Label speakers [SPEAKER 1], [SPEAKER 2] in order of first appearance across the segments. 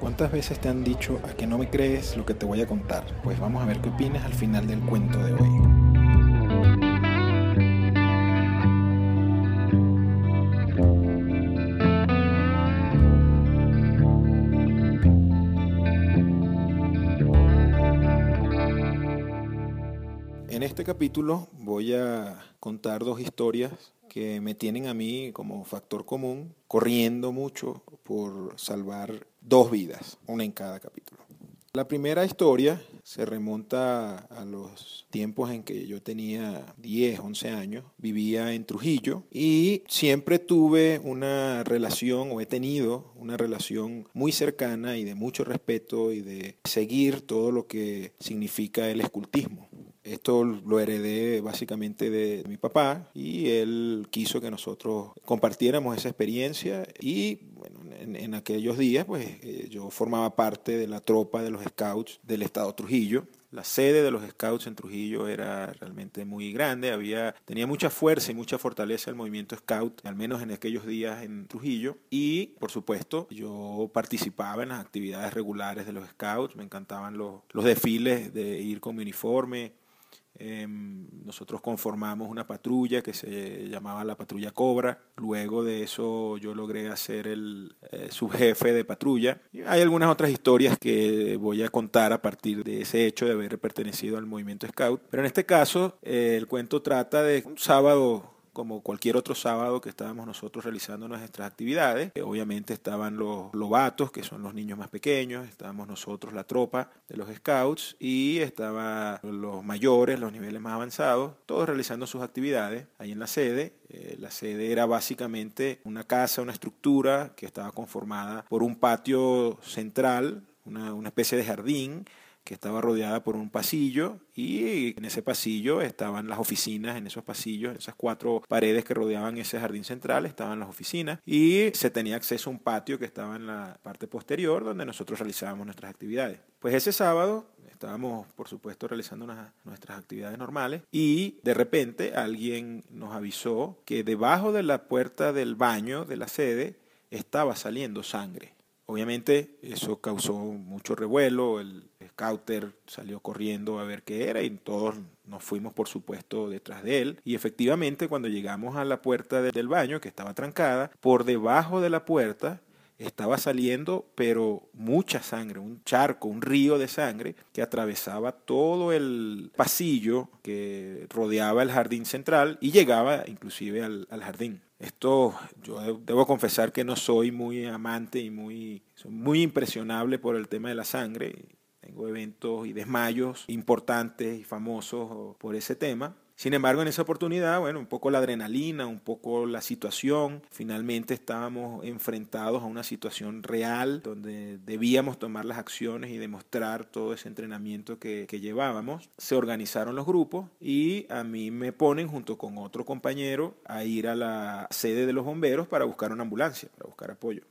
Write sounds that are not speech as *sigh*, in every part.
[SPEAKER 1] ¿Cuántas veces te han dicho a que no me crees lo que te voy a contar? Pues vamos a ver qué opinas al final del cuento de hoy. En este capítulo voy a contar dos historias que me tienen a mí como factor común, corriendo mucho por salvar dos vidas, una en cada capítulo. La primera historia se remonta a los tiempos en que yo tenía 10, 11 años, vivía en Trujillo y siempre tuve una relación o he tenido una relación muy cercana y de mucho respeto y de seguir todo lo que significa el escultismo. Esto lo heredé básicamente de mi papá y él quiso que nosotros compartiéramos esa experiencia y en, aquellos días pues eh, yo formaba parte de la tropa de los scouts del estado Trujillo. La sede de los scouts en Trujillo era realmente muy grande, había, tenía mucha fuerza y mucha fortaleza el movimiento scout, al menos en aquellos días en Trujillo. Y, por supuesto, yo participaba en las actividades regulares de los scouts, me encantaban los, los desfiles de ir con mi uniforme, eh, nosotros conformamos una patrulla que se llamaba la patrulla Cobra. Luego de eso yo logré hacer el eh, subjefe de patrulla. Hay algunas otras historias que voy a contar a partir de ese hecho de haber pertenecido al movimiento Scout. Pero en este caso eh, el cuento trata de un sábado como cualquier otro sábado que estábamos nosotros realizando nuestras actividades. Obviamente estaban los lobatos, que son los niños más pequeños, estábamos nosotros, la tropa de los scouts, y estaban los mayores, los niveles más avanzados, todos realizando sus actividades ahí en la sede. Eh, la sede era básicamente una casa, una estructura que estaba conformada por un patio central, una, una especie de jardín, que estaba rodeada por un pasillo y en ese pasillo estaban las oficinas, en esos pasillos, en esas cuatro paredes que rodeaban ese jardín central estaban las oficinas y se tenía acceso a un patio que estaba en la parte posterior donde nosotros realizábamos nuestras actividades. Pues ese sábado estábamos, por supuesto, realizando nuestras actividades normales y de repente alguien nos avisó que debajo de la puerta del baño de la sede estaba saliendo sangre. Obviamente eso causó mucho revuelo, el scouter salió corriendo a ver qué era y todos nos fuimos por supuesto detrás de él y efectivamente cuando llegamos a la puerta del baño que estaba trancada, por debajo de la puerta estaba saliendo pero mucha sangre, un charco, un río de sangre que atravesaba todo el pasillo que rodeaba el jardín central y llegaba inclusive al, al jardín. Esto yo debo confesar que no soy muy amante y muy, muy impresionable por el tema de la sangre. Eventos y desmayos importantes y famosos por ese tema. Sin embargo, en esa oportunidad, bueno, un poco la adrenalina, un poco la situación, finalmente estábamos enfrentados a una situación real donde debíamos tomar las acciones y demostrar todo ese entrenamiento que llevábamos. Se organizaron los grupos y a mí me ponen junto con otro compañero a ir a la sede de los bomberos para buscar una ambulancia, para buscar apoyo.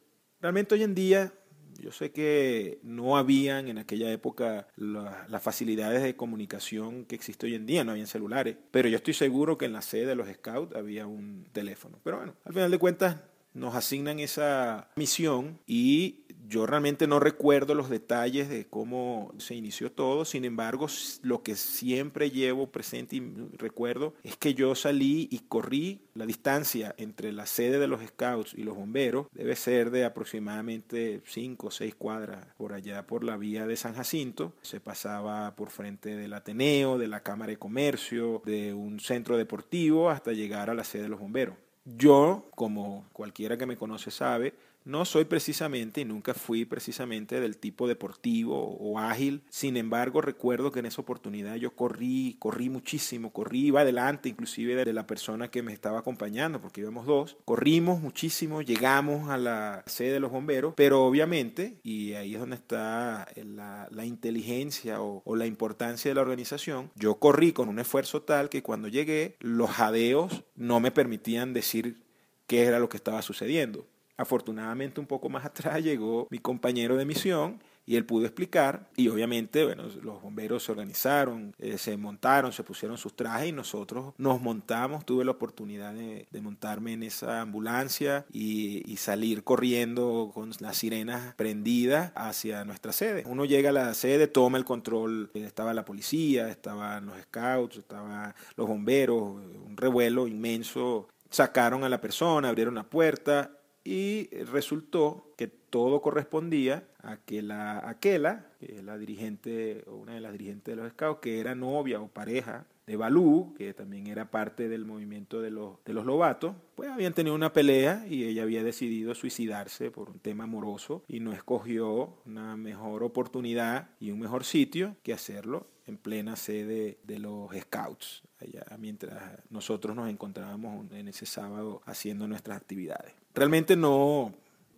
[SPEAKER 1] Realmente hoy en día yo sé que no habían en aquella época la, las facilidades de comunicación que existe hoy en día, no habían celulares, pero yo estoy seguro que en la sede de los scouts había un teléfono. Pero bueno, al final de cuentas nos asignan esa misión y yo realmente no recuerdo los detalles de cómo se inició todo, sin embargo, lo que siempre llevo presente y recuerdo es que yo salí y corrí la distancia entre la sede de los scouts y los bomberos, debe ser de aproximadamente 5 o 6 cuadras por allá por la vía de San Jacinto, se pasaba por frente del Ateneo, de la Cámara de Comercio, de un centro deportivo hasta llegar a la sede de los bomberos. Yo, como cualquiera que me conoce sabe, no soy precisamente y nunca fui precisamente del tipo deportivo o ágil. Sin embargo, recuerdo que en esa oportunidad yo corrí, corrí muchísimo, corrí, iba adelante inclusive de la persona que me estaba acompañando, porque íbamos dos. Corrimos muchísimo, llegamos a la sede de los bomberos, pero obviamente, y ahí es donde está la, inteligencia o la importancia de la organización, yo corrí con un esfuerzo tal que cuando llegué, los jadeos no me permitían decir qué era lo que estaba sucediendo. Afortunadamente un poco más *laughs* atrás llegó mi compañero de misión Y él pudo explicar y obviamente, bueno, los bomberos se organizaron, eh, se montaron, se pusieron sus trajes y nosotros nos montamos. Tuve la oportunidad de, montarme en esa ambulancia y, y, salir corriendo con las sirenas prendidas hacia nuestra sede. Uno llega a la sede, toma el control, estaba la policía, estaban los scouts, estaban los bomberos, un revuelo inmenso. Sacaron a la persona, abrieron la puerta y resultó que todo correspondía a que la Aquela, que es la dirigente o una de las dirigentes de los scouts, que era novia o pareja de Balú, que también era parte del movimiento de los, de los Lobatos, pues habían tenido una pelea y ella había decidido suicidarse por un tema amoroso y no escogió una mejor oportunidad y un mejor sitio que hacerlo en plena sede de los Scouts, allá mientras nosotros nos encontrábamos en ese sábado haciendo nuestras actividades. Realmente no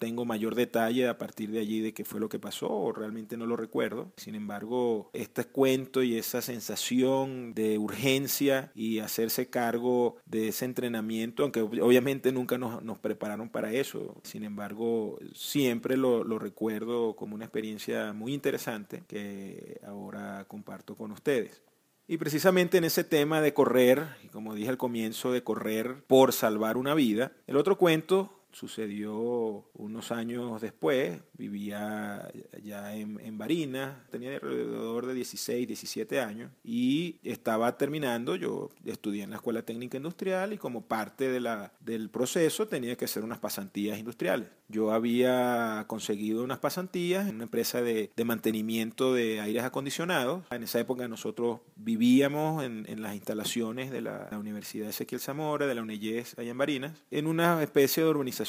[SPEAKER 1] tengo mayor detalle a partir de allí de qué fue lo que pasó o realmente no lo recuerdo. Sin embargo, este cuento y esa sensación de urgencia y hacerse cargo de ese entrenamiento, aunque obviamente nunca nos, prepararon para eso, sin embargo, siempre lo, lo recuerdo como una experiencia muy interesante que ahora comparto con ustedes. Y precisamente en ese tema de correr, como dije al comienzo, de correr por salvar una vida, el otro cuento sucedió unos años después, vivía ya en, en Barinas, tenía alrededor de 16, 17 años y estaba terminando, yo estudié en la Escuela Técnica Industrial y como parte de la, del proceso tenía que hacer unas pasantías industriales. Yo había conseguido unas pasantías en una empresa de, de mantenimiento de aires acondicionados. En esa época nosotros vivíamos en, en las instalaciones de la, la, Universidad Ezequiel Zamora, de la UNEYES allá en Barinas, en una especie de urbanización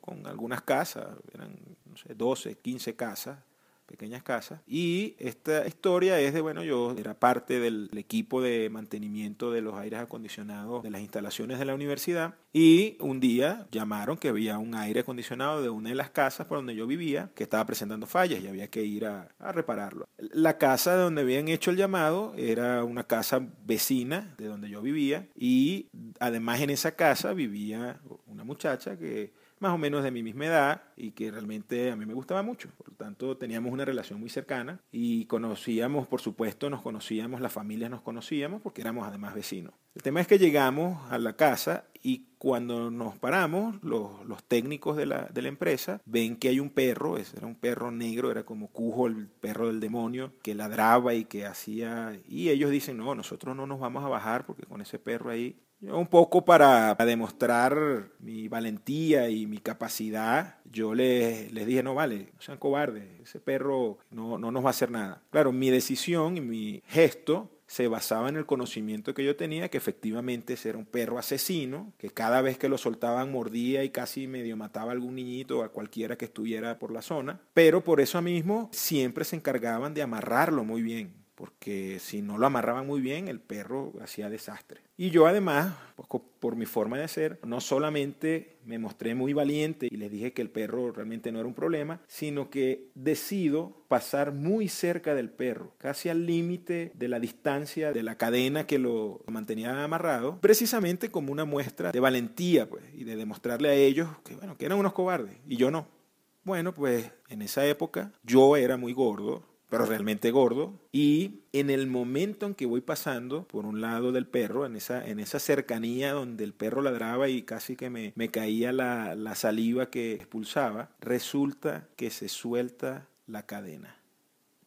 [SPEAKER 1] con algunas casas, eran no sé, 12, 15 casas, pequeñas casas. Y esta historia es de, bueno, yo era parte del equipo de mantenimiento de los aires acondicionados de las instalaciones de la universidad y un día llamaron que había un aire acondicionado de una de las casas por donde yo vivía que estaba presentando fallas y había que ir a, a repararlo. La casa de donde habían hecho el llamado era una casa vecina de donde yo vivía y además en esa casa vivía muchacha que más o menos de mi misma edad y que realmente a mí me gustaba mucho. Por lo tanto, teníamos una relación muy cercana y conocíamos, por supuesto, nos conocíamos, las familias nos conocíamos porque éramos además vecinos. El tema es que llegamos a la casa y cuando nos paramos, los, técnicos de la, de la, empresa ven que hay un perro, era un perro negro, era como Cujo, el perro del demonio, que ladraba y que hacía... Y ellos dicen, no, nosotros no nos vamos a bajar porque con ese perro ahí un poco para, demostrar mi valentía y mi capacidad, yo les, les dije, no vale, no sean cobardes, ese perro no, no nos va a hacer nada. Claro, mi decisión y mi gesto se basaba en el conocimiento que yo tenía, que efectivamente ese era un perro asesino, que cada vez que lo soltaban mordía y casi medio mataba a algún niñito o a cualquiera que estuviera por la zona. Pero por eso mismo siempre se encargaban de amarrarlo muy bien porque si no lo amarraban muy bien, el perro hacía desastre. Y yo además, por mi forma de ser, no solamente me mostré muy valiente y les dije que el perro realmente no era un problema, sino que decido pasar muy cerca del perro, casi al límite de la distancia de la cadena que lo mantenía amarrado, precisamente como una muestra de valentía pues, y de demostrarle a ellos que, bueno, que eran unos cobardes y yo no. Bueno, pues en esa época yo era muy gordo, pero realmente gordo. Y en el momento en que voy pasando por un lado del perro, en esa, en esa cercanía donde el perro ladraba y casi que me, me caía la, la saliva que expulsaba, resulta que se suelta la cadena.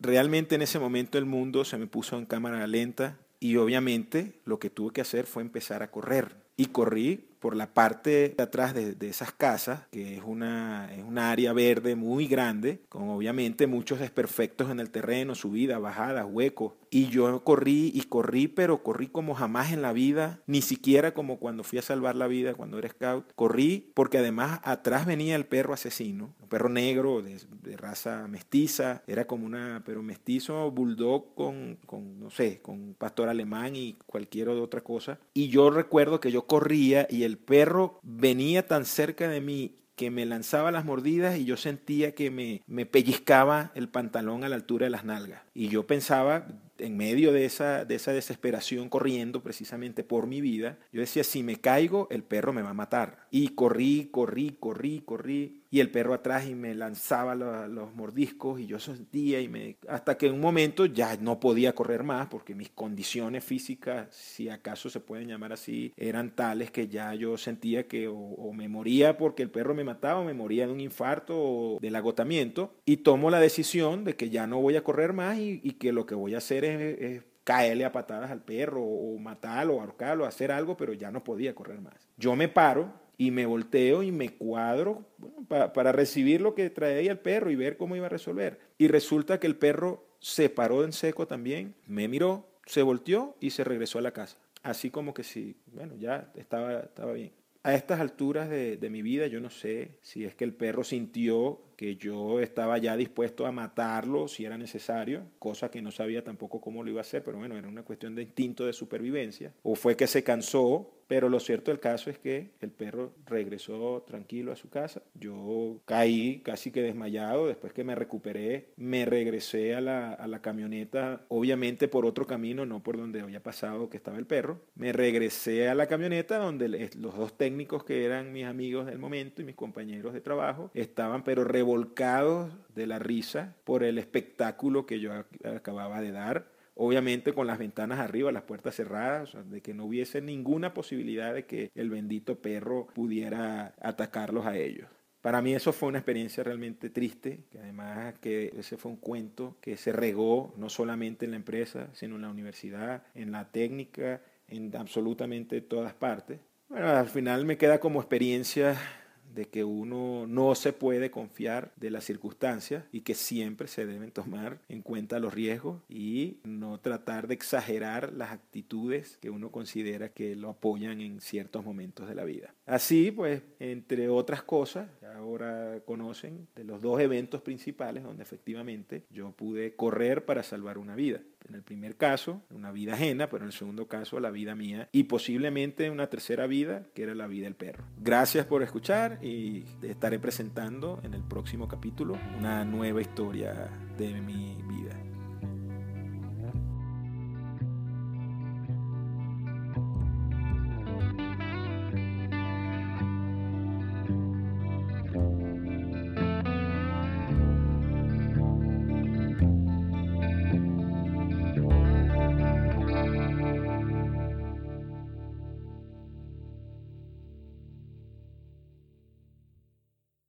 [SPEAKER 1] Realmente en ese momento el mundo se me puso en cámara lenta y obviamente lo que tuve que hacer fue empezar a correr. Y corrí por la parte de atrás de, de, esas casas, que es una, es una área verde muy grande, con obviamente muchos desperfectos en el terreno, subidas, bajadas, huecos. Y yo corrí y corrí, pero corrí como jamás en la vida, ni siquiera como cuando fui a salvar la vida cuando era scout. Corrí porque además atrás venía el perro asesino, un perro negro de, de raza mestiza, era como una, pero mestizo bulldog con, con, no sé, con pastor alemán y cualquier otra cosa. Y yo recuerdo que yo corría y el perro venía tan cerca de mí que me lanzaba las mordidas y yo sentía que me, me, pellizcaba el pantalón a la altura de las nalgas. Y yo pensaba, en medio de esa, de esa desesperación, corriendo precisamente por mi vida, yo decía, si me caigo, el perro me va a matar. Y corrí, corrí, corrí, corrí. Y el perro atrás y me lanzaba los mordiscos y yo sentía y me... Hasta que en un momento ya no podía correr más porque mis condiciones físicas, si acaso se pueden llamar así, eran tales que ya yo sentía que o, me moría porque el perro me mataba o me moría de un infarto o del agotamiento y tomo la decisión de que ya no voy a correr más y, que lo que voy a hacer es, caerle a patadas al perro o matarlo ahorcarlo, hacer algo, pero ya no podía correr más. Yo me paro y me volteo y me cuadro para recibir lo que traía el perro y ver cómo iba a resolver. Y resulta que el perro se paró en seco también, me miró, se volteó y se regresó a la casa. Así como que sí, bueno, ya estaba, estaba bien. A estas alturas de, de mi vida yo no sé si es que el perro sintió que yo estaba ya dispuesto a matarlo si era necesario, cosa que no sabía tampoco cómo lo iba a hacer, pero bueno, era una cuestión de instinto de supervivencia. O fue que se cansó, pero lo cierto del caso es que el perro regresó tranquilo a su casa. Yo caí casi que desmayado, después que me recuperé, me regresé a la, a la camioneta, obviamente por otro camino, no por donde había pasado que estaba el perro. Me regresé a la camioneta donde los dos técnicos que eran mis amigos del momento y mis compañeros de trabajo estaban pero volcados de la risa por el espectáculo que yo acababa de dar. Obviamente con las ventanas arriba, las puertas cerradas, de que no hubiese ninguna posibilidad de que el bendito perro pudiera atacarlos a ellos. Para mí eso fue una experiencia realmente triste, que además que ese fue un cuento que se regó no solamente en la empresa, sino en la universidad, en la técnica, en absolutamente todas partes. Bueno, al final me queda como experiencia de que uno no se puede confiar de las circunstancias y que siempre se deben tomar en cuenta los riesgos y no tratar de exagerar las actitudes que uno considera que lo apoyan en ciertos momentos de la vida. Así, pues, entre otras cosas, ahora conocen de los dos eventos principales donde efectivamente yo pude correr para salvar una vida. En el primer caso, una vida ajena, pero en el segundo caso, la vida mía y posiblemente una tercera vida, que era la vida del perro. Gracias por escuchar y estaré presentando en el próximo capítulo una nueva historia de mi vida.